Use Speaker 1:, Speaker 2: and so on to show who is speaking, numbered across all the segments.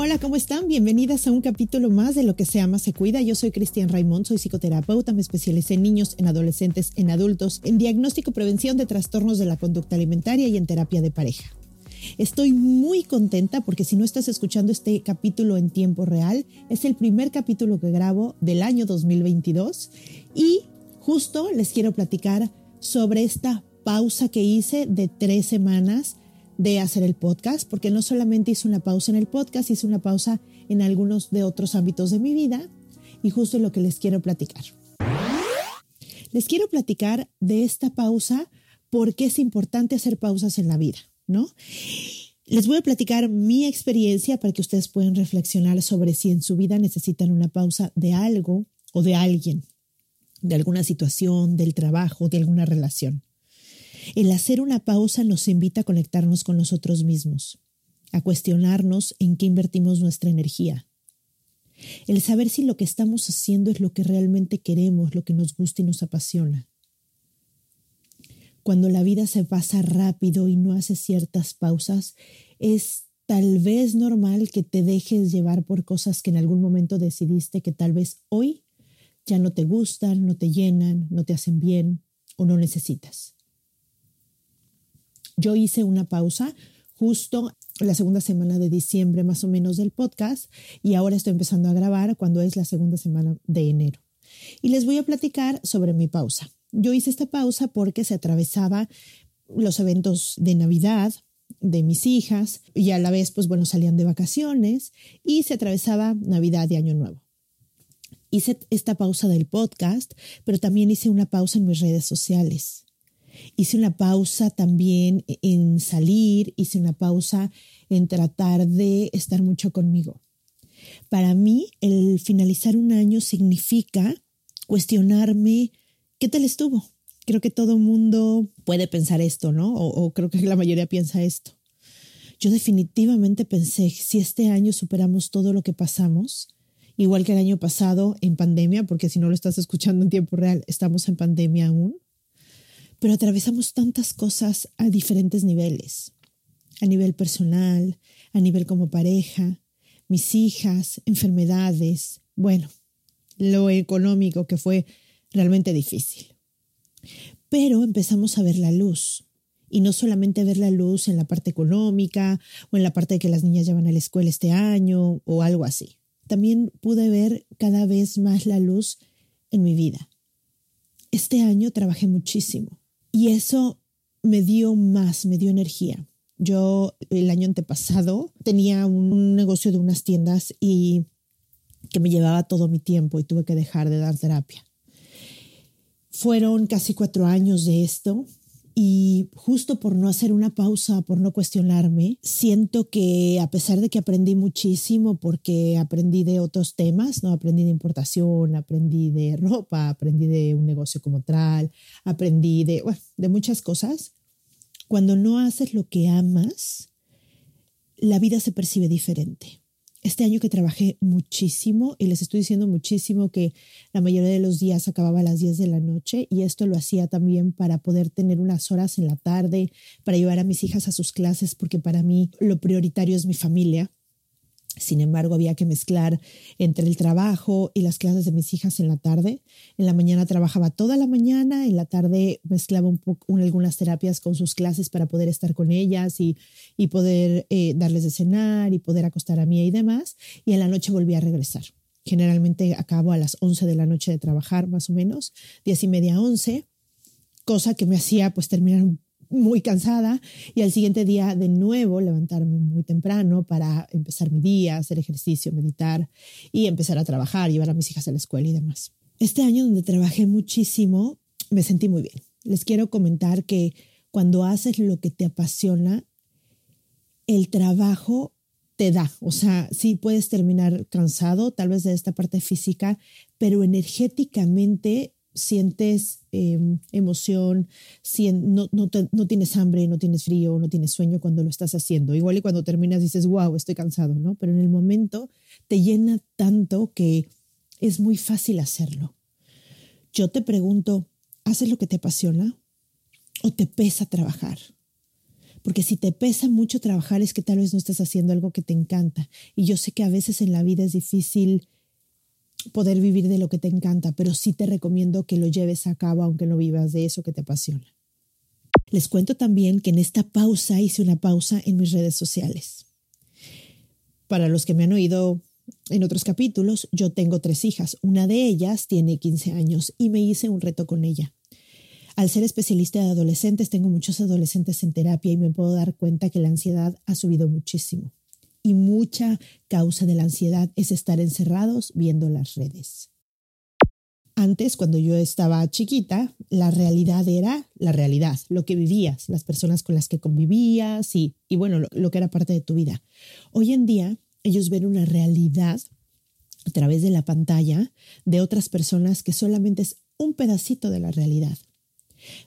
Speaker 1: Hola, ¿cómo están? Bienvenidas a un capítulo más de Lo que se ama se cuida. Yo soy Cristian Raimond, soy psicoterapeuta, me especialicé en niños, en adolescentes, en adultos, en diagnóstico prevención de trastornos de la conducta alimentaria y en terapia de pareja. Estoy muy contenta porque si no estás escuchando este capítulo en tiempo real, es el primer capítulo que grabo del año 2022 y justo les quiero platicar sobre esta pausa que hice de tres semanas de hacer el podcast, porque no solamente hice una pausa en el podcast, hice una pausa en algunos de otros ámbitos de mi vida y justo es lo que les quiero platicar. Les quiero platicar de esta pausa porque es importante hacer pausas en la vida, ¿no? Les voy a platicar mi experiencia para que ustedes puedan reflexionar sobre si en su vida necesitan una pausa de algo o de alguien, de alguna situación, del trabajo, de alguna relación. El hacer una pausa nos invita a conectarnos con nosotros mismos, a cuestionarnos en qué invertimos nuestra energía. El saber si lo que estamos haciendo es lo que realmente queremos, lo que nos gusta y nos apasiona. Cuando la vida se pasa rápido y no hace ciertas pausas, es tal vez normal que te dejes llevar por cosas que en algún momento decidiste que tal vez hoy ya no te gustan, no te llenan, no te hacen bien o no necesitas. Yo hice una pausa justo la segunda semana de diciembre más o menos del podcast y ahora estoy empezando a grabar cuando es la segunda semana de enero. Y les voy a platicar sobre mi pausa. Yo hice esta pausa porque se atravesaba los eventos de Navidad de mis hijas y a la vez pues bueno salían de vacaciones y se atravesaba Navidad y Año Nuevo. Hice esta pausa del podcast, pero también hice una pausa en mis redes sociales hice una pausa también en salir, hice una pausa en tratar de estar mucho conmigo. Para mí, el finalizar un año significa cuestionarme qué tal estuvo. Creo que todo mundo puede pensar esto, ¿no? O, o creo que la mayoría piensa esto. Yo definitivamente pensé, si este año superamos todo lo que pasamos, igual que el año pasado en pandemia, porque si no lo estás escuchando en tiempo real, estamos en pandemia aún, pero atravesamos tantas cosas a diferentes niveles, a nivel personal, a nivel como pareja, mis hijas, enfermedades, bueno, lo económico que fue realmente difícil. Pero empezamos a ver la luz. Y no solamente ver la luz en la parte económica o en la parte de que las niñas ya van a la escuela este año o algo así. También pude ver cada vez más la luz en mi vida. Este año trabajé muchísimo. Y eso me dio más, me dio energía. Yo el año antepasado tenía un negocio de unas tiendas y que me llevaba todo mi tiempo y tuve que dejar de dar terapia. Fueron casi cuatro años de esto y justo por no hacer una pausa, por no cuestionarme, siento que a pesar de que aprendí muchísimo, porque aprendí de otros temas, ¿no? Aprendí de importación, aprendí de ropa, aprendí de un negocio como tal, aprendí de, de muchas cosas. Cuando no haces lo que amas, la vida se percibe diferente este año que trabajé muchísimo y les estoy diciendo muchísimo que la mayoría de los días acababa a las 10 de la noche y esto lo hacía también para poder tener unas horas en la tarde, para llevar a mis hijas a sus clases, porque para mí lo prioritario es mi familia. Sin embargo, había que mezclar entre el trabajo y las clases de mis hijas en la tarde. En la mañana trabajaba toda la mañana, en la tarde mezclaba un algunas terapias con sus clases para poder estar con ellas y, poder eh, darles de cenar y poder acostar a mí y demás. Y en la noche volví a regresar. Generalmente acabo a las 11 de la noche de trabajar, más o menos, diez y media, 11 cosa que me hacía pues terminar muy cansada y al siguiente día de nuevo levantarme muy temprano para empezar mi día, hacer ejercicio, meditar y empezar a trabajar, llevar a mis hijas a la escuela y demás. Este año donde trabajé muchísimo, me sentí muy bien. Les quiero comentar que cuando haces lo que te apasiona, el trabajo te da. O sea, sí puedes terminar cansado, tal vez de esta parte física, pero energéticamente sientes em, emoción, no, no, no, tienes hambre, no tienes frío, no tienes sueño cuando lo estás haciendo. Igual y cuando terminas dices, wow, estoy cansado, ¿no? Pero en el momento te llena tanto que es muy fácil hacerlo. Yo te pregunto, ¿haces lo que te apasiona o te pesa trabajar? Porque si te pesa mucho trabajar es que tal vez no estás haciendo algo que te encanta. Y yo sé que a veces en la vida es difícil poder vivir de lo que te encanta, pero sí te recomiendo que lo lleves a cabo aunque no vivas de eso que te apasiona. Les cuento también que en esta pausa hice una pausa en mis redes sociales. Para los que me han oído en otros capítulos, yo tengo tres hijas. Una de ellas tiene 15 años y me hice un reto con ella. Al ser especialista de adolescentes, tengo muchos adolescentes en terapia y me puedo dar cuenta que la ansiedad ha subido muchísimo. Y mucha causa de la ansiedad es estar encerrados viendo las redes. Antes, cuando yo estaba chiquita, la realidad era la realidad, lo que vivías, las personas con las que convivías y, y bueno, lo, lo que era parte de tu vida. Hoy en día, ellos ven una realidad a través de la pantalla de otras personas que solamente es un pedacito de la realidad.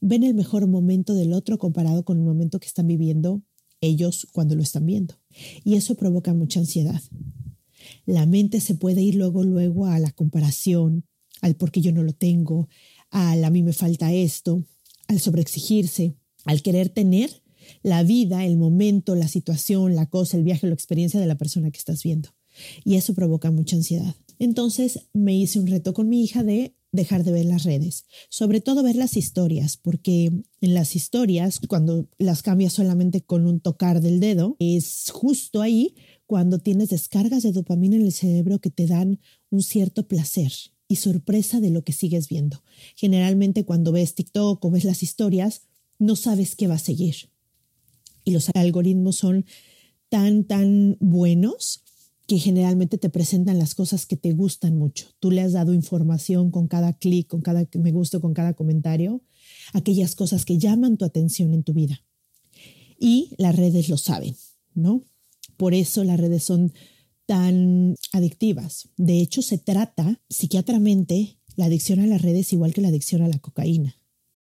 Speaker 1: Ven el mejor momento del otro comparado con el momento que están viviendo ellos cuando lo están viendo. Y eso provoca mucha ansiedad. La mente se puede ir luego, luego a la comparación, al por qué yo no lo tengo, al a mí me falta esto, al sobreexigirse, al querer tener la vida, el momento, la situación, la cosa, el viaje, la experiencia de la persona que estás viendo. Y eso provoca mucha ansiedad. Entonces me hice un reto con mi hija de dejar de ver las redes, sobre todo ver las historias, porque en las historias, cuando las cambias solamente con un tocar del dedo, es justo ahí cuando tienes descargas de dopamina en el cerebro que te dan un cierto placer y sorpresa de lo que sigues viendo. Generalmente cuando ves TikTok o ves las historias, no sabes qué va a seguir. Y los algoritmos son tan, tan buenos que generalmente te presentan las cosas que te gustan mucho. Tú le has dado información con cada clic, con cada me gusta, con cada comentario, aquellas cosas que llaman tu atención en tu vida. Y las redes lo saben, ¿no? Por eso las redes son tan adictivas. De hecho, se trata psiquiatramente la adicción a las redes igual que la adicción a la cocaína.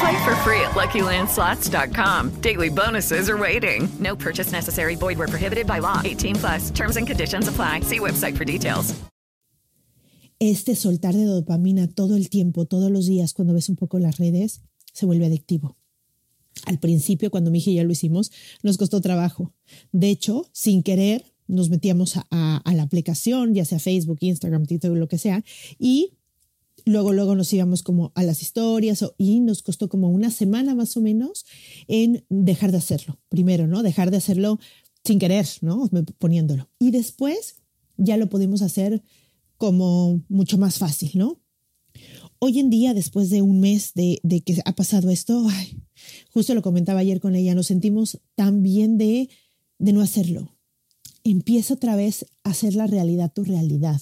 Speaker 2: Play for free at LuckyLandSlots.com. Daily bonuses are waiting. No purchase necessary. Void were prohibited by law. 18 plus. Terms and conditions apply. See website for details.
Speaker 1: Este soltar de dopamina todo el tiempo, todos los días, cuando ves un poco las redes, se vuelve adictivo. Al principio, cuando mi hija y yo lo hicimos, nos costó trabajo. De hecho, sin querer, nos metíamos a, a, a la aplicación, ya sea Facebook, Instagram, TikTok, lo que sea, y Luego, luego nos íbamos como a las historias y nos costó como una semana más o menos en dejar de hacerlo. Primero, ¿no? Dejar de hacerlo sin querer, ¿no? Poniéndolo. Y después ya lo pudimos hacer como mucho más fácil, ¿no? Hoy en día, después de un mes de, de que ha pasado esto, ay, justo lo comentaba ayer con ella, nos sentimos tan bien de, de no hacerlo. Empieza otra vez a hacer la realidad tu realidad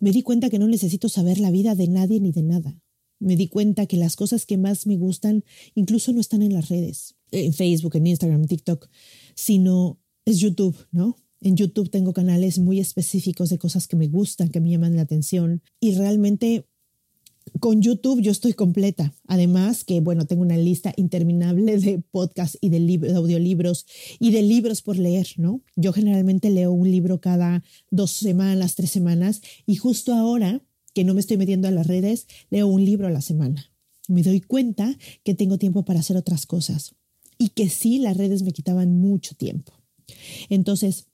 Speaker 1: me di cuenta que no necesito saber la vida de nadie ni de nada. Me di cuenta que las cosas que más me gustan incluso no están en las redes, en Facebook, en Instagram, TikTok, sino es YouTube, ¿no? En YouTube tengo canales muy específicos de cosas que me gustan, que me llaman la atención y realmente con YouTube yo estoy completa. Además que, bueno, tengo una lista interminable de podcasts y de, de, audiolibros y de libros por leer, ¿no? Yo generalmente leo un libro cada dos semanas, tres semanas y justo ahora que no me estoy metiendo a las redes, leo un libro a la semana. Me doy cuenta que tengo tiempo para hacer otras cosas y que sí, las redes me quitaban mucho tiempo. Entonces,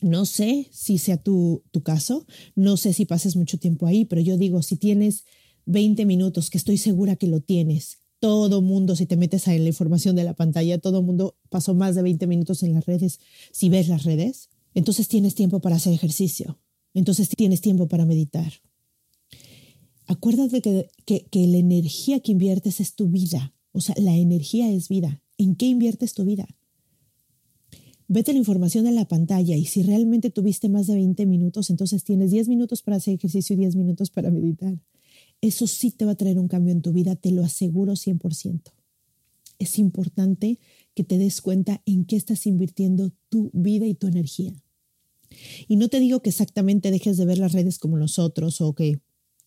Speaker 1: No sé si sea tu, tu caso, no sé si pases mucho tiempo ahí, pero yo digo, si tienes 20 minutos, que estoy segura que lo tienes, todo mundo, si te metes en la información de la pantalla, todo mundo pasó más de 20 minutos en las redes, si ves las redes, entonces tienes tiempo para hacer ejercicio, entonces tienes tiempo para meditar. Acuérdate que, que, la energía que inviertes es tu vida, o sea, la energía es vida. ¿En qué inviertes tu vida? Vete la información de la pantalla y si realmente tuviste más de 20 minutos, entonces tienes 10 minutos para hacer ejercicio y 10 minutos para meditar. Eso sí te va a traer un cambio en tu vida, te lo aseguro 100%. Es importante que te des cuenta en qué estás invirtiendo tu vida y tu energía. Y no te digo que exactamente dejes de ver las redes como nosotros o que,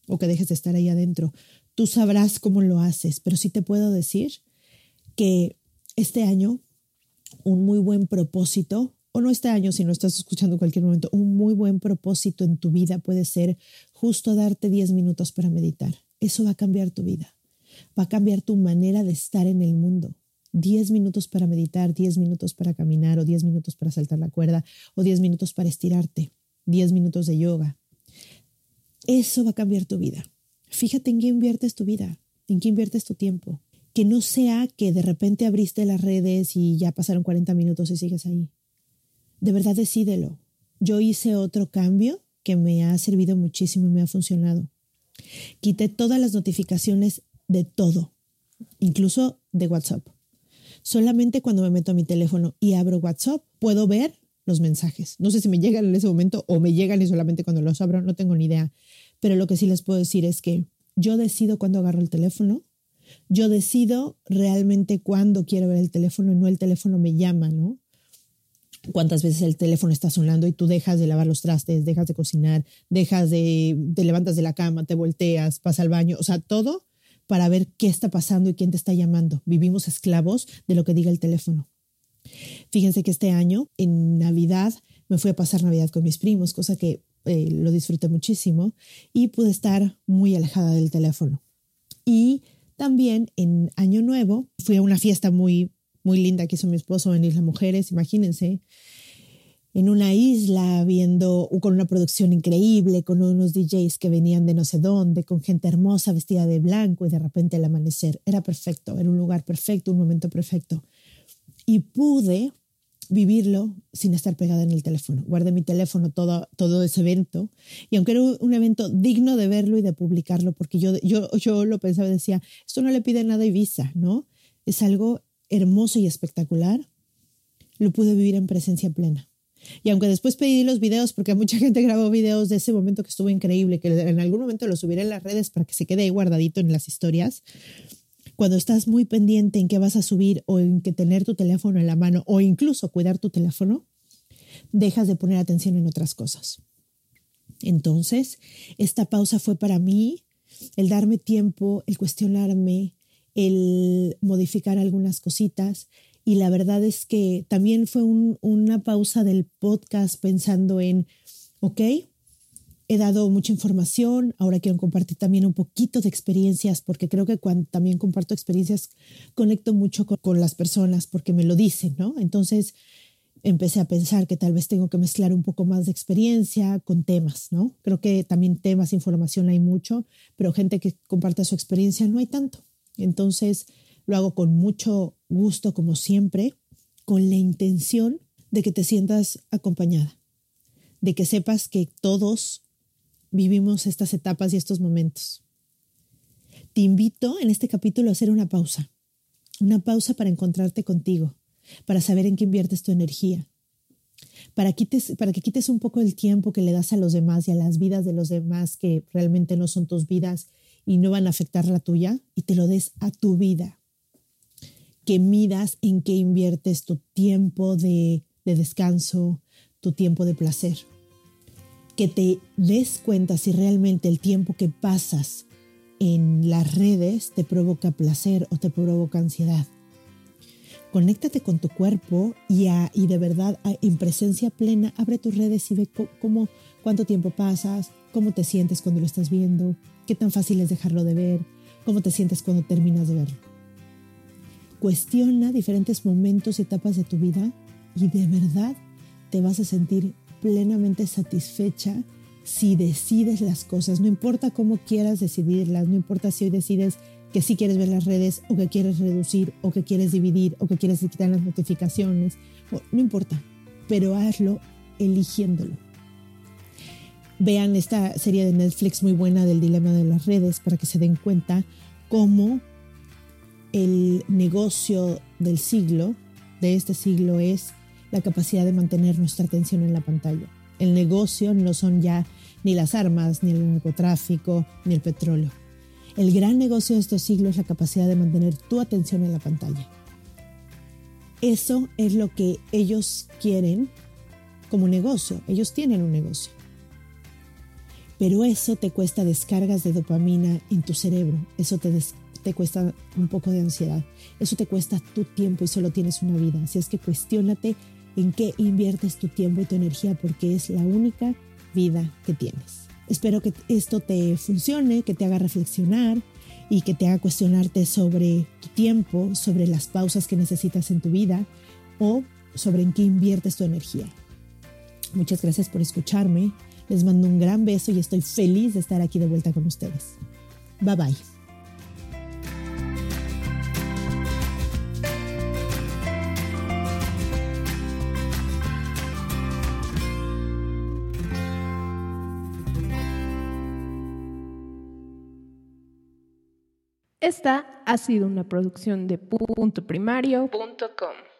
Speaker 1: o que dejes de estar ahí adentro. Tú sabrás cómo lo haces, pero sí te puedo decir que este año un muy buen propósito, o no este año, si no estás escuchando en cualquier momento, un muy buen propósito en tu vida puede ser justo darte 10 minutos para meditar. Eso va a cambiar tu vida, va a cambiar tu manera de estar en el mundo. 10 minutos para meditar, 10 minutos para caminar o 10 minutos para saltar la cuerda o 10 minutos para estirarte, 10 minutos de yoga. Eso va a cambiar tu vida. Fíjate en qué inviertes tu vida, en qué inviertes tu tiempo que no sea que de repente abriste las redes y ya pasaron 40 minutos y sigues ahí. De verdad decídelo. Yo hice otro cambio que me ha servido muchísimo y me ha funcionado. Quité todas las notificaciones de todo, incluso de WhatsApp. Solamente cuando me meto a mi teléfono y abro WhatsApp puedo ver los mensajes. No sé si me llegan en ese momento o me llegan y solamente cuando los abro, no tengo ni idea. Pero lo que sí les puedo decir es que yo decido cuando agarro el teléfono yo decido realmente cuándo quiero ver el teléfono y no el teléfono me llama, ¿no? Cuántas veces el teléfono está sonando y tú dejas de lavar los trastes, dejas de cocinar, dejas de, te levantas de la cama, te volteas, pasa al baño, o sea, todo para ver qué está pasando y quién te está llamando. Vivimos esclavos de lo que diga el teléfono. Fíjense que este año, en Navidad, me fui a pasar Navidad con mis primos, cosa que eh, lo disfruté muchísimo y pude estar muy alejada del teléfono. Y también en Año Nuevo fui a una fiesta muy, muy linda que hizo mi esposo en Isla Mujeres, imagínense, en una isla viendo con una producción increíble, con unos DJs que venían de no sé dónde, con gente hermosa vestida de blanco y de repente el amanecer. Era perfecto, era un lugar perfecto, un momento perfecto. Y pude vivirlo sin estar pegada en el teléfono. Guardé mi teléfono todo, todo ese evento y aunque era un evento digno de verlo y de publicarlo, porque yo, yo, yo lo pensaba decía, esto no le pide nada a Ibiza, ¿no? Es algo hermoso y espectacular. Lo pude vivir en presencia plena. Y aunque después pedí los videos, porque mucha gente grabó videos de ese momento que estuvo increíble, que en algún momento lo subiré en las redes para que se quede ahí guardadito en las historias, cuando estás muy pendiente en qué vas a subir o en que tener tu teléfono en la mano o incluso cuidar tu teléfono, dejas de poner atención en otras cosas. Entonces, esta pausa fue para mí el darme tiempo, el cuestionarme, el modificar algunas cositas. Y la verdad es que también fue una pausa del podcast pensando en, ok, he dado mucha información, ahora quiero compartir también un poquito de experiencias, porque creo que cuando también comparto experiencias conecto mucho con, las personas porque me lo dicen, ¿no? Entonces empecé a pensar que tal vez tengo que mezclar un poco más de experiencia con temas, ¿no? Creo que también temas, información hay mucho, pero gente que comparte su experiencia no hay tanto. Entonces lo hago con mucho gusto, como siempre, con la intención de que te sientas acompañada, de que sepas que todos vivimos estas etapas y estos momentos. Te invito en este capítulo a hacer una pausa, una pausa para encontrarte contigo, para saber en qué inviertes tu energía, para, para que quites un poco el tiempo que le das a los demás y a las vidas de los demás que realmente no son tus vidas y no van a afectar la tuya y te lo des a tu vida. Que midas en qué inviertes tu tiempo de descanso, tu tiempo de placer que te des cuenta si realmente el tiempo que pasas en las redes te provoca placer o te provoca ansiedad. Conéctate con tu cuerpo y, y de verdad en presencia plena abre tus redes y ve cómo, cuánto tiempo pasas, cómo te sientes cuando lo estás viendo, qué tan fácil es dejarlo de ver, cómo te sientes cuando terminas de verlo. Cuestiona diferentes momentos y etapas de tu vida y de verdad te vas a sentir plenamente satisfecha si decides las cosas, no importa cómo quieras decidirlas, no importa si hoy decides que sí quieres ver las redes o que quieres reducir o que quieres dividir o que quieres quitar las notificaciones, no importa, pero hazlo eligiéndolo. Vean esta serie de Netflix muy buena del dilema de las redes para que se den cuenta cómo el negocio del siglo, de este siglo, es la capacidad de mantener nuestra atención en la pantalla. El negocio no son ya ni las armas, ni el narcotráfico, ni el petróleo el gran negocio de estos siglos es la capacidad de mantener tu atención en la pantalla. Eso es lo que ellos quieren como negocio. Ellos tienen un negocio. Pero eso te cuesta descargas de dopamina en tu cerebro. Eso te, te cuesta un poco de ansiedad. Eso te cuesta tu tiempo y solo tienes una vida. Así es que cuestiónate en qué inviertes tu tiempo y tu energía porque es la única vida que tienes. Espero que esto te funcione, que te haga reflexionar y que te haga cuestionarte sobre tu tiempo, sobre las pausas que necesitas en tu vida o sobre en qué inviertes tu energía. Muchas gracias por escucharme. Les mando un gran beso y estoy feliz de estar aquí de vuelta con ustedes. Bye bye.
Speaker 3: Esta ha sido una producción de puntoprimario.com.